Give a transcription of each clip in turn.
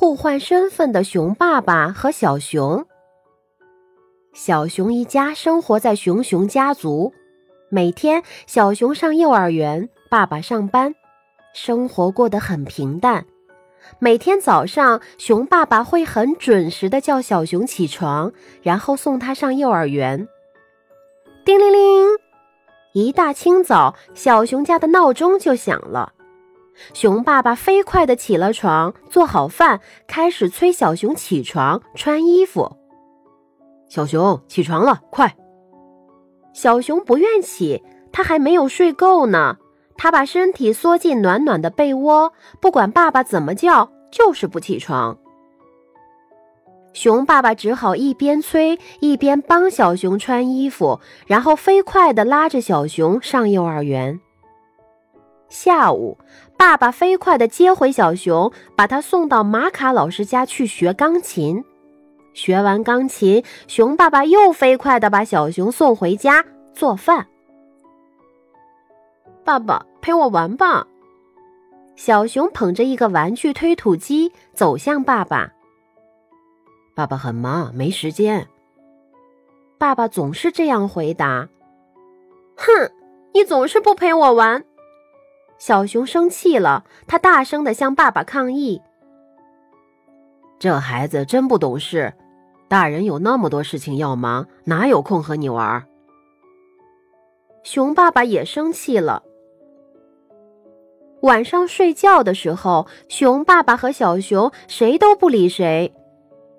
互换身份的熊爸爸和小熊。小熊一家生活在熊熊家族，每天小熊上幼儿园，爸爸上班，生活过得很平淡。每天早上，熊爸爸会很准时的叫小熊起床，然后送他上幼儿园。叮铃铃，一大清早，小熊家的闹钟就响了。熊爸爸飞快地起了床，做好饭，开始催小熊起床穿衣服。小熊起床了，快！小熊不愿起，他还没有睡够呢。他把身体缩进暖暖的被窝，不管爸爸怎么叫，就是不起床。熊爸爸只好一边催，一边帮小熊穿衣服，然后飞快地拉着小熊上幼儿园。下午，爸爸飞快地接回小熊，把他送到马卡老师家去学钢琴。学完钢琴，熊爸爸又飞快地把小熊送回家做饭。爸爸陪我玩吧。小熊捧着一个玩具推土机走向爸爸。爸爸很忙，没时间。爸爸总是这样回答。哼，你总是不陪我玩。小熊生气了，他大声的向爸爸抗议：“这孩子真不懂事，大人有那么多事情要忙，哪有空和你玩？”熊爸爸也生气了。晚上睡觉的时候，熊爸爸和小熊谁都不理谁，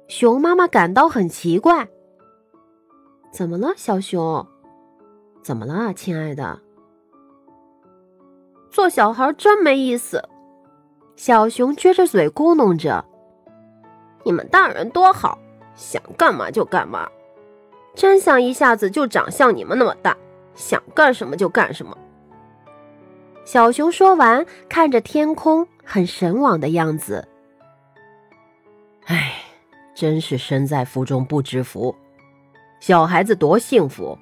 熊妈妈感到很奇怪：“怎么了，小熊？怎么了，亲爱的？”做小孩真没意思，小熊撅着嘴咕哝着：“你们大人多好，想干嘛就干嘛，真想一下子就长像你们那么大，想干什么就干什么。”小熊说完，看着天空，很神往的样子。唉，真是身在福中不知福，小孩子多幸福，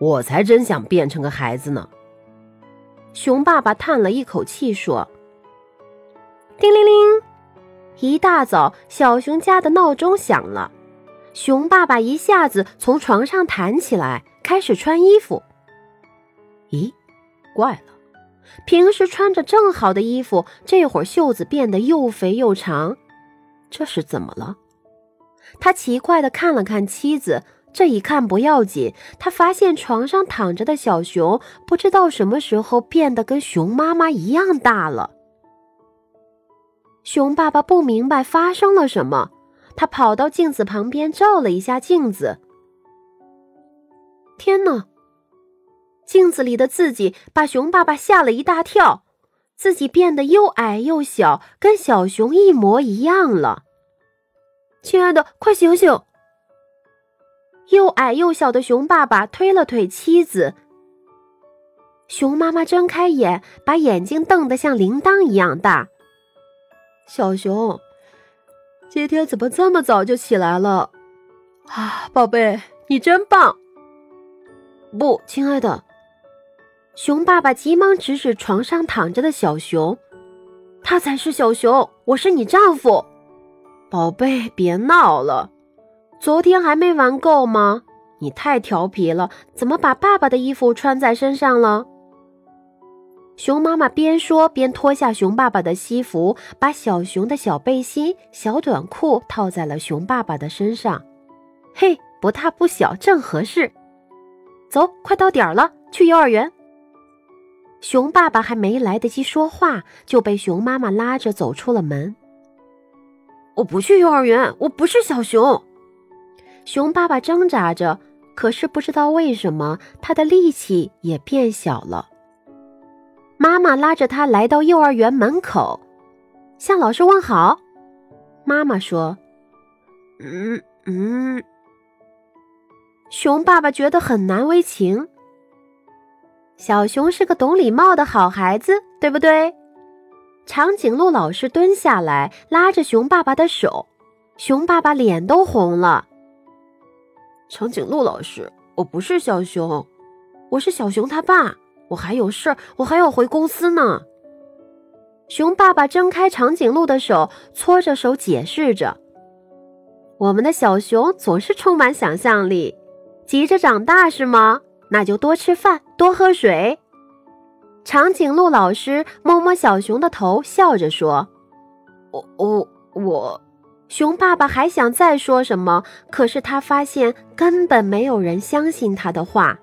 我才真想变成个孩子呢。熊爸爸叹了一口气说：“叮铃铃，一大早，小熊家的闹钟响了。熊爸爸一下子从床上弹起来，开始穿衣服。咦，怪了，平时穿着正好的衣服，这会儿袖子变得又肥又长，这是怎么了？”他奇怪的看了看妻子。这一看不要紧，他发现床上躺着的小熊不知道什么时候变得跟熊妈妈一样大了。熊爸爸不明白发生了什么，他跑到镜子旁边照了一下镜子。天哪！镜子里的自己把熊爸爸吓了一大跳，自己变得又矮又小，跟小熊一模一样了。亲爱的，快醒醒！又矮又小的熊爸爸推了推妻子。熊妈妈睁开眼，把眼睛瞪得像铃铛一样大。小熊，今天怎么这么早就起来了？啊，宝贝，你真棒！不，亲爱的。熊爸爸急忙指指床上躺着的小熊，他才是小熊，我是你丈夫。宝贝，别闹了。昨天还没玩够吗？你太调皮了，怎么把爸爸的衣服穿在身上了？熊妈妈边说边脱下熊爸爸的西服，把小熊的小背心、小短裤套在了熊爸爸的身上。嘿，不大不小，正合适。走，快到点儿了，去幼儿园。熊爸爸还没来得及说话，就被熊妈妈拉着走出了门。我不去幼儿园，我不是小熊。熊爸爸挣扎着，可是不知道为什么，他的力气也变小了。妈妈拉着他来到幼儿园门口，向老师问好。妈妈说：“嗯嗯。”熊爸爸觉得很难为情。小熊是个懂礼貌的好孩子，对不对？长颈鹿老师蹲下来，拉着熊爸爸的手，熊爸爸脸都红了。长颈鹿老师，我不是小熊，我是小熊他爸。我还有事儿，我还要回公司呢。熊爸爸睁开长颈鹿的手，搓着手解释着：“我们的小熊总是充满想象力，急着长大是吗？那就多吃饭，多喝水。”长颈鹿老师摸摸小熊的头，笑着说：“我我我。”熊爸爸还想再说什么，可是他发现根本没有人相信他的话。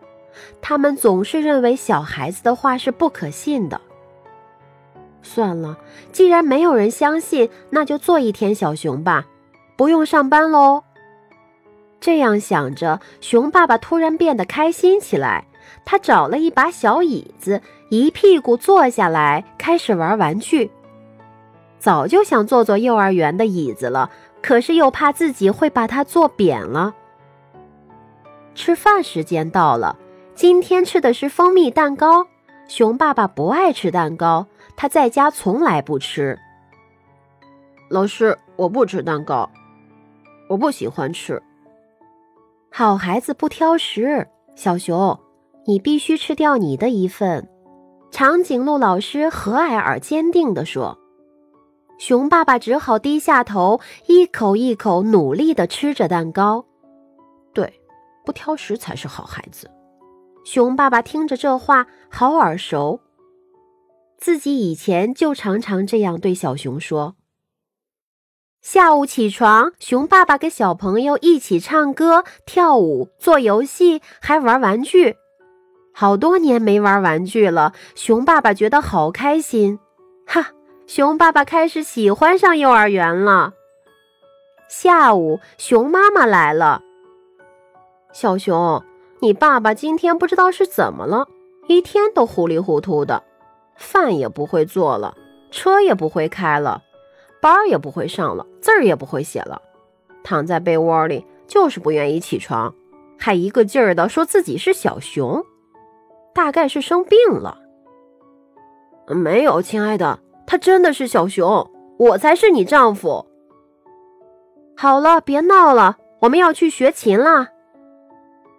他们总是认为小孩子的话是不可信的。算了，既然没有人相信，那就做一天小熊吧，不用上班喽。这样想着，熊爸爸突然变得开心起来。他找了一把小椅子，一屁股坐下来，开始玩玩具。早就想坐坐幼儿园的椅子了，可是又怕自己会把它坐扁了。吃饭时间到了，今天吃的是蜂蜜蛋糕。熊爸爸不爱吃蛋糕，他在家从来不吃。老师，我不吃蛋糕，我不喜欢吃。好孩子不挑食，小熊，你必须吃掉你的一份。长颈鹿老师和蔼而坚定地说。熊爸爸只好低下头，一口一口努力地吃着蛋糕。对，不挑食才是好孩子。熊爸爸听着这话，好耳熟。自己以前就常常这样对小熊说。下午起床，熊爸爸跟小朋友一起唱歌、跳舞、做游戏，还玩玩具。好多年没玩玩具了，熊爸爸觉得好开心。哈！熊爸爸开始喜欢上幼儿园了。下午，熊妈妈来了。小熊，你爸爸今天不知道是怎么了，一天都糊里糊涂的，饭也不会做了，车也不会开了，班也不会上了，字儿也不会写了，躺在被窝里就是不愿意起床，还一个劲儿的说自己是小熊，大概是生病了。没有，亲爱的。他真的是小熊，我才是你丈夫。好了，别闹了，我们要去学琴啦。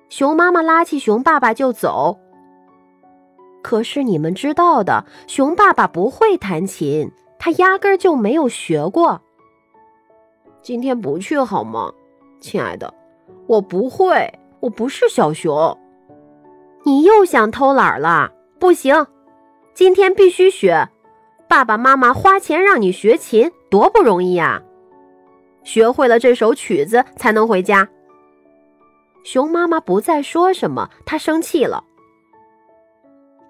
熊妈妈拉起熊爸爸就走。可是你们知道的，熊爸爸不会弹琴，他压根就没有学过。今天不去好吗，亲爱的？我不会，我不是小熊。你又想偷懒了？不行，今天必须学。爸爸妈妈花钱让你学琴，多不容易呀！学会了这首曲子才能回家。熊妈妈不再说什么，她生气了。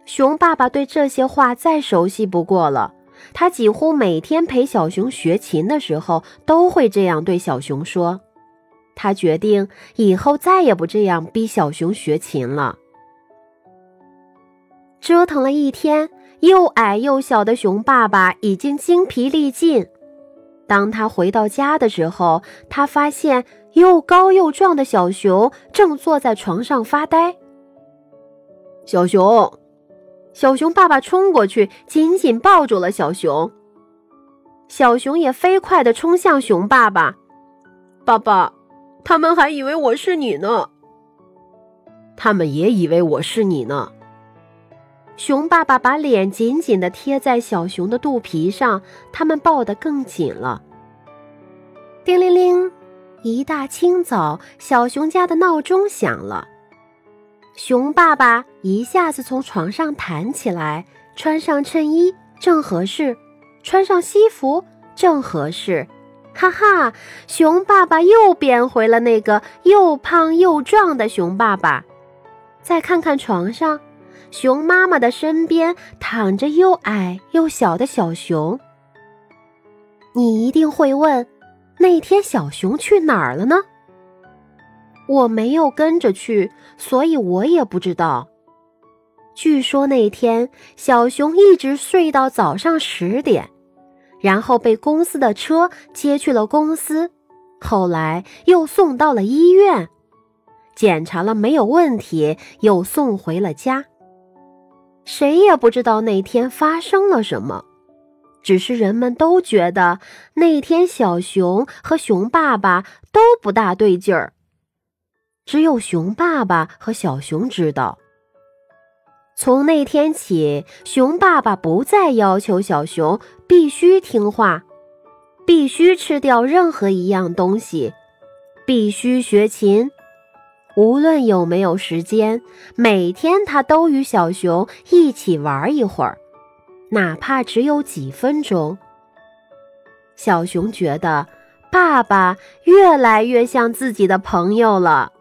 熊爸爸对这些话再熟悉不过了，他几乎每天陪小熊学琴的时候都会这样对小熊说。他决定以后再也不这样逼小熊学琴了。折腾了一天。又矮又小的熊爸爸已经精疲力尽。当他回到家的时候，他发现又高又壮的小熊正坐在床上发呆。小熊，小熊爸爸冲过去，紧紧抱住了小熊。小熊也飞快地冲向熊爸爸。爸爸，他们还以为我是你呢。他们也以为我是你呢。熊爸爸把脸紧紧地贴在小熊的肚皮上，他们抱得更紧了。叮铃铃，一大清早，小熊家的闹钟响了。熊爸爸一下子从床上弹起来，穿上衬衣正合适，穿上西服正合适。哈哈，熊爸爸又变回了那个又胖又壮的熊爸爸。再看看床上。熊妈妈的身边躺着又矮又小的小熊。你一定会问，那天小熊去哪儿了呢？我没有跟着去，所以我也不知道。据说那天小熊一直睡到早上十点，然后被公司的车接去了公司，后来又送到了医院，检查了没有问题，又送回了家。谁也不知道那天发生了什么，只是人们都觉得那天小熊和熊爸爸都不大对劲儿。只有熊爸爸和小熊知道。从那天起，熊爸爸不再要求小熊必须听话，必须吃掉任何一样东西，必须学琴。无论有没有时间，每天他都与小熊一起玩一会儿，哪怕只有几分钟。小熊觉得爸爸越来越像自己的朋友了。